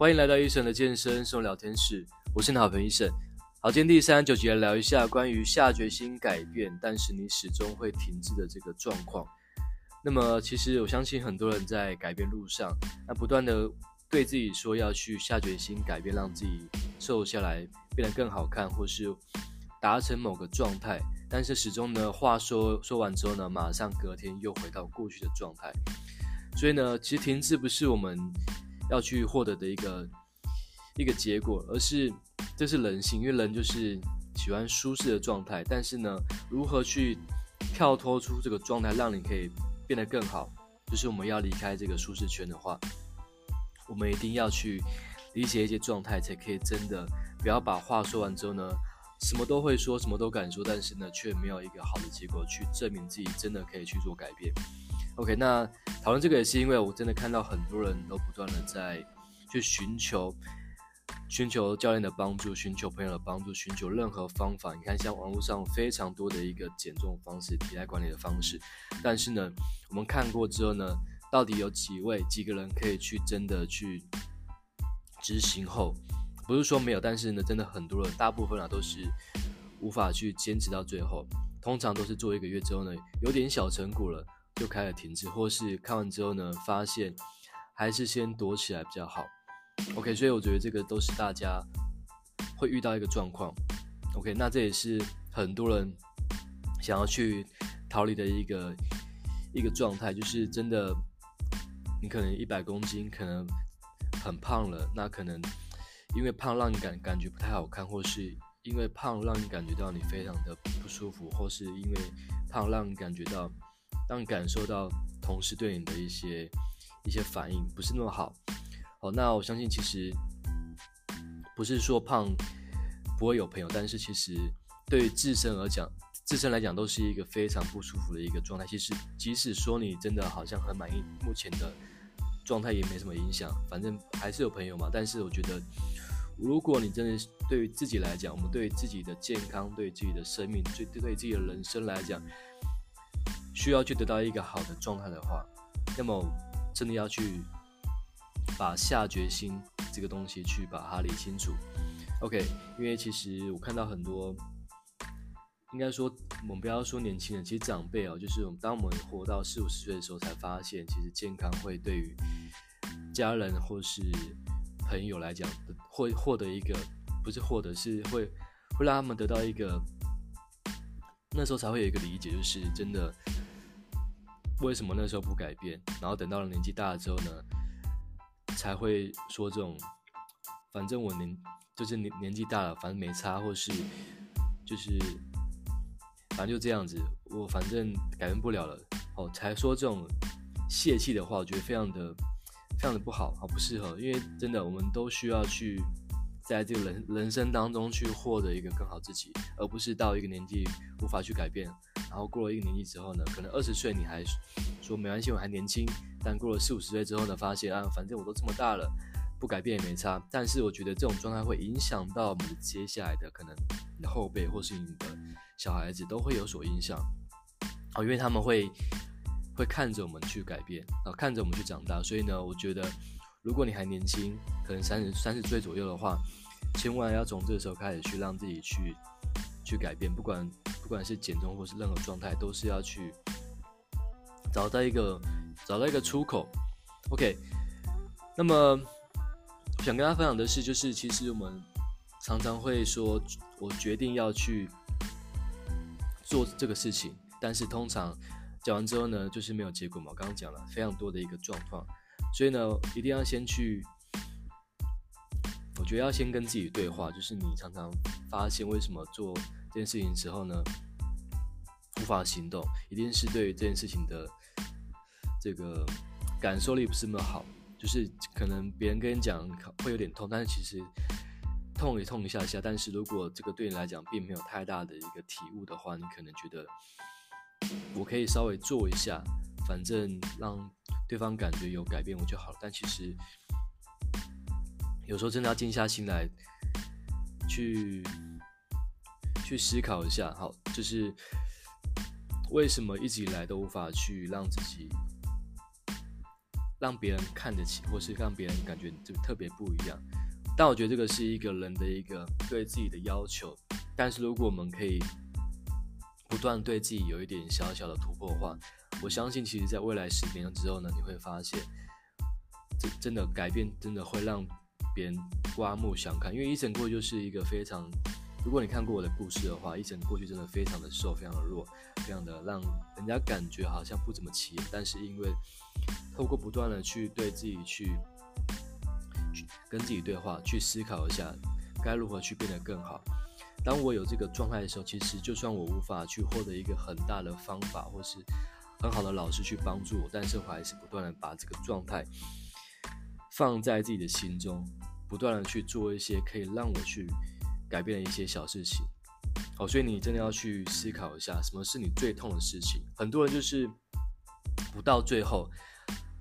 欢迎来到医生的健身生活聊天室，我是你的好朋友医生。好，今天第三十九集来聊一下关于下决心改变，但是你始终会停滞的这个状况。那么，其实我相信很多人在改变路上，那不断的对自己说要去下决心改变，让自己瘦下来，变得更好看，或是达成某个状态，但是始终呢，话说说完之后呢，马上隔天又回到过去的状态。所以呢，其实停滞不是我们要去获得的一个一个结果，而是这是人性，因为人就是喜欢舒适的状态。但是呢，如何去跳脱出这个状态，让你可以变得更好，就是我们要离开这个舒适圈的话，我们一定要去理解一些状态，才可以真的不要把话说完之后呢，什么都会说，什么都敢说，但是呢，却没有一个好的结果去证明自己真的可以去做改变。OK，那讨论这个也是因为我真的看到很多人都不断的在去寻求。寻求教练的帮助，寻求朋友的帮助，寻求任何方法。你看，像网络上非常多的一个减重方式、体态管理的方式，但是呢，我们看过之后呢，到底有几位、几个人可以去真的去执行后？不是说没有，但是呢，真的很多人，大部分啊都是无法去坚持到最后。通常都是做一个月之后呢，有点小成果了，就开始停止，或是看完之后呢，发现还是先躲起来比较好。OK，所以我觉得这个都是大家会遇到一个状况。OK，那这也是很多人想要去逃离的一个一个状态，就是真的，你可能一百公斤，可能很胖了，那可能因为胖让你感感觉不太好看，或是因为胖让你感觉到你非常的不舒服，或是因为胖让你感觉到，让你感受到同事对你的一些一些反应不是那么好。好，那我相信其实不是说胖不会有朋友，但是其实对于自身而讲，自身来讲都是一个非常不舒服的一个状态。其实即使说你真的好像很满意目前的状态，也没什么影响，反正还是有朋友嘛。但是我觉得，如果你真的对于自己来讲，我们对自己的健康、对自己的生命、对对自己的人生来讲，需要去得到一个好的状态的话，那么真的要去。把下决心这个东西去把它理清楚，OK，因为其实我看到很多，应该说我们不要说年轻人，其实长辈哦，就是我们当我们活到四五十岁的时候，才发现其实健康会对于家人或是朋友来讲，会获得一个不是获得，是会会让他们得到一个，那时候才会有一个理解，就是真的为什么那时候不改变，然后等到了年纪大了之后呢？才会说这种，反正我年就是年年纪大了，反正没差，或是就是反正就这样子，我反正改变不了了，哦，才说这种泄气的话，我觉得非常的非常的不好，好不适合，因为真的我们都需要去在这个人人生当中去获得一个更好自己，而不是到一个年纪无法去改变，然后过了一个年纪之后呢，可能二十岁你还说没关系，我还年轻。但过了四五十岁之后呢，发现啊，反正我都这么大了，不改变也没差。但是我觉得这种状态会影响到我们接下来的可能，你的后辈或是你的小孩子都会有所影响。哦，因为他们会会看着我们去改变，啊，看着我们去长大。所以呢，我觉得如果你还年轻，可能三十三十岁左右的话，千万要从这个时候开始去让自己去去改变，不管不管是减重或是任何状态，都是要去找到一个。找到一个出口，OK。那么，想跟大家分享的是，就是其实我们常常会说，我决定要去做这个事情，但是通常讲完之后呢，就是没有结果嘛。我刚刚讲了非常多的一个状况，所以呢，一定要先去，我觉得要先跟自己对话，就是你常常发现为什么做这件事情之后呢，无法行动，一定是对于这件事情的。这个感受力不是那么好，就是可能别人跟你讲会有点痛，但是其实痛也痛一下下。但是如果这个对你来讲并没有太大的一个体悟的话，你可能觉得我可以稍微做一下，反正让对方感觉有改变我就好了。但其实有时候真的要静下心来去去思考一下，好，就是为什么一直以来都无法去让自己。让别人看得起，或是让别人感觉就特别不一样。但我觉得这个是一个人的一个对自己的要求。但是如果我们可以不断对自己有一点小小的突破的话，我相信其实在未来十年之后呢，你会发现，这真的改变真的会让别人刮目相看。因为一整过就是一个非常，如果你看过我的故事的话一整过去真的非常的瘦，非常的弱，非常的让人家感觉好像不怎么起眼。但是因为透过不断的去对自己去。跟自己对话，去思考一下该如何去变得更好。当我有这个状态的时候，其实就算我无法去获得一个很大的方法，或是很好的老师去帮助我，但是我还是不断的把这个状态放在自己的心中，不断的去做一些可以让我去改变的一些小事情。好，所以你真的要去思考一下，什么是你最痛的事情？很多人就是不到最后。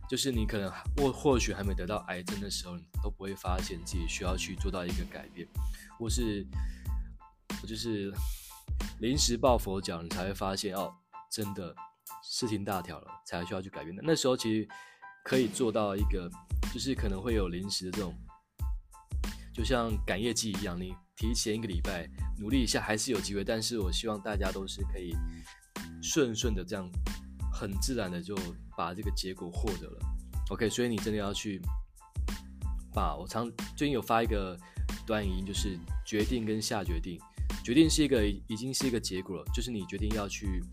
就是你可能或或许还没得到癌症的时候，你都不会发现自己需要去做到一个改变，或是我就是临时抱佛脚，你才会发现哦，真的事情大条了，才需要去改变的。那时候其实可以做到一个，就是可能会有临时的这种，就像赶业绩一样，你提前一个礼拜努力一下，还是有机会。但是我希望大家都是可以顺顺的这样。很自然的就把这个结果获得了，OK，所以你真的要去把我常最近有发一个短语音，就是决定跟下决定。决定是一个已经是一个结果了，就是你决定要去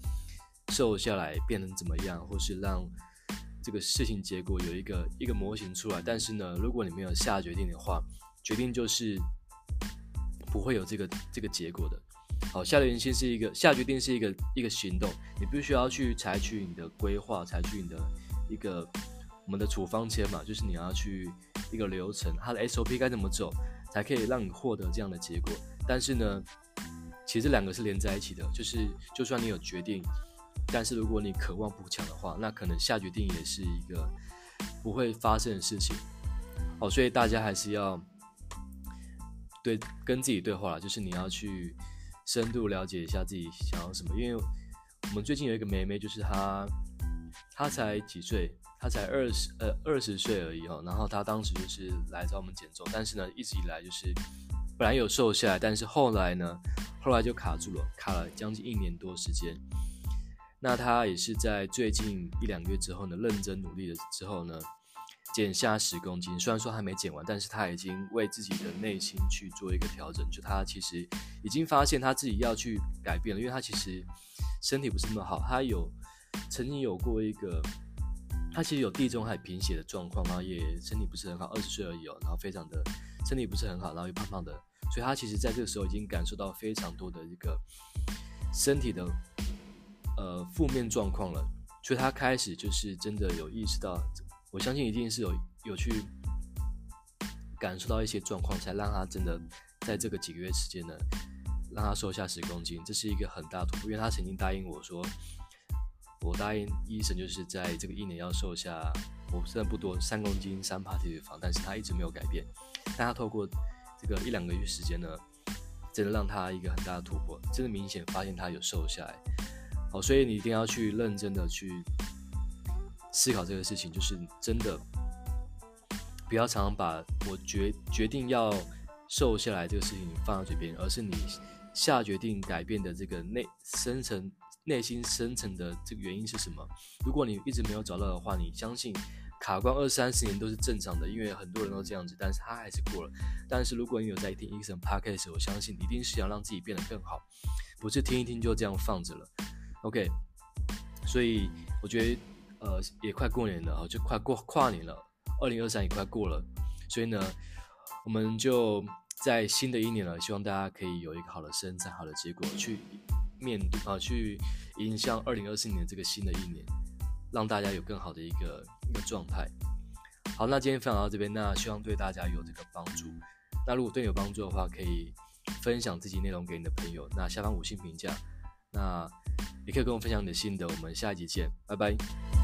瘦下来变成怎么样，或是让这个事情结果有一个一个模型出来。但是呢，如果你没有下决定的话，决定就是不会有这个这个结果的。好，下决心是一个下决定是一个一个行动，你必须要去采取你的规划，采取你的一个我们的处方签嘛，就是你要去一个流程，它的 SOP 该怎么走，才可以让你获得这样的结果。但是呢，其实这两个是连在一起的，就是就算你有决定，但是如果你渴望补强的话，那可能下决定也是一个不会发生的事情。好，所以大家还是要对跟自己对话啦，就是你要去。深度了解一下自己想要什么，因为我们最近有一个妹妹，就是她，她才几岁，她才二十呃二十岁而已哈。然后她当时就是来找我们减重，但是呢，一直以来就是本来有瘦下来，但是后来呢，后来就卡住了，卡了将近一年多时间。那她也是在最近一两个月之后呢，认真努力了之后呢。减下十公斤，虽然说还没减完，但是他已经为自己的内心去做一个调整。就他其实已经发现他自己要去改变了，因为他其实身体不是那么好，他有曾经有过一个，他其实有地中海贫血的状况，然后也身体不是很好，二十岁而已哦，然后非常的身体不是很好，然后又胖胖的，所以他其实在这个时候已经感受到非常多的一个身体的呃负面状况了，所以他开始就是真的有意识到。我相信一定是有有去感受到一些状况，才让他真的在这个几个月时间呢，让他瘦下十公斤，这是一个很大的突破。因为他曾经答应我说，我答应医生就是在这个一年要瘦下，我虽然不多三公斤三趴体脂肪，但是他一直没有改变。但他透过这个一两个月时间呢，真的让他一个很大的突破，真的明显发现他有瘦下来。好，所以你一定要去认真的去。思考这个事情，就是真的不要常常把我决决定要瘦下来这个事情放在嘴边，而是你下决定改变的这个内深层内心深层的这个原因是什么？如果你一直没有找到的话，你相信卡关二三十年都是正常的，因为很多人都这样子，但是他还是过了。但是如果你有在听 Eason Podcast，我相信你一定是想让自己变得更好，不是听一听就这样放着了。OK，所以我觉得。呃，也快过年了，就快过跨年了，二零二三也快过了，所以呢，我们就在新的一年了，希望大家可以有一个好的身材、好的结果，去面对啊，去迎向二零二四年这个新的一年，让大家有更好的一个一个状态。好，那今天分享到这边，那希望对大家有这个帮助。那如果对你有帮助的话，可以分享自己内容给你的朋友，那下方五星评价，那也可以跟我分享你的心得。我们下一集见，拜拜。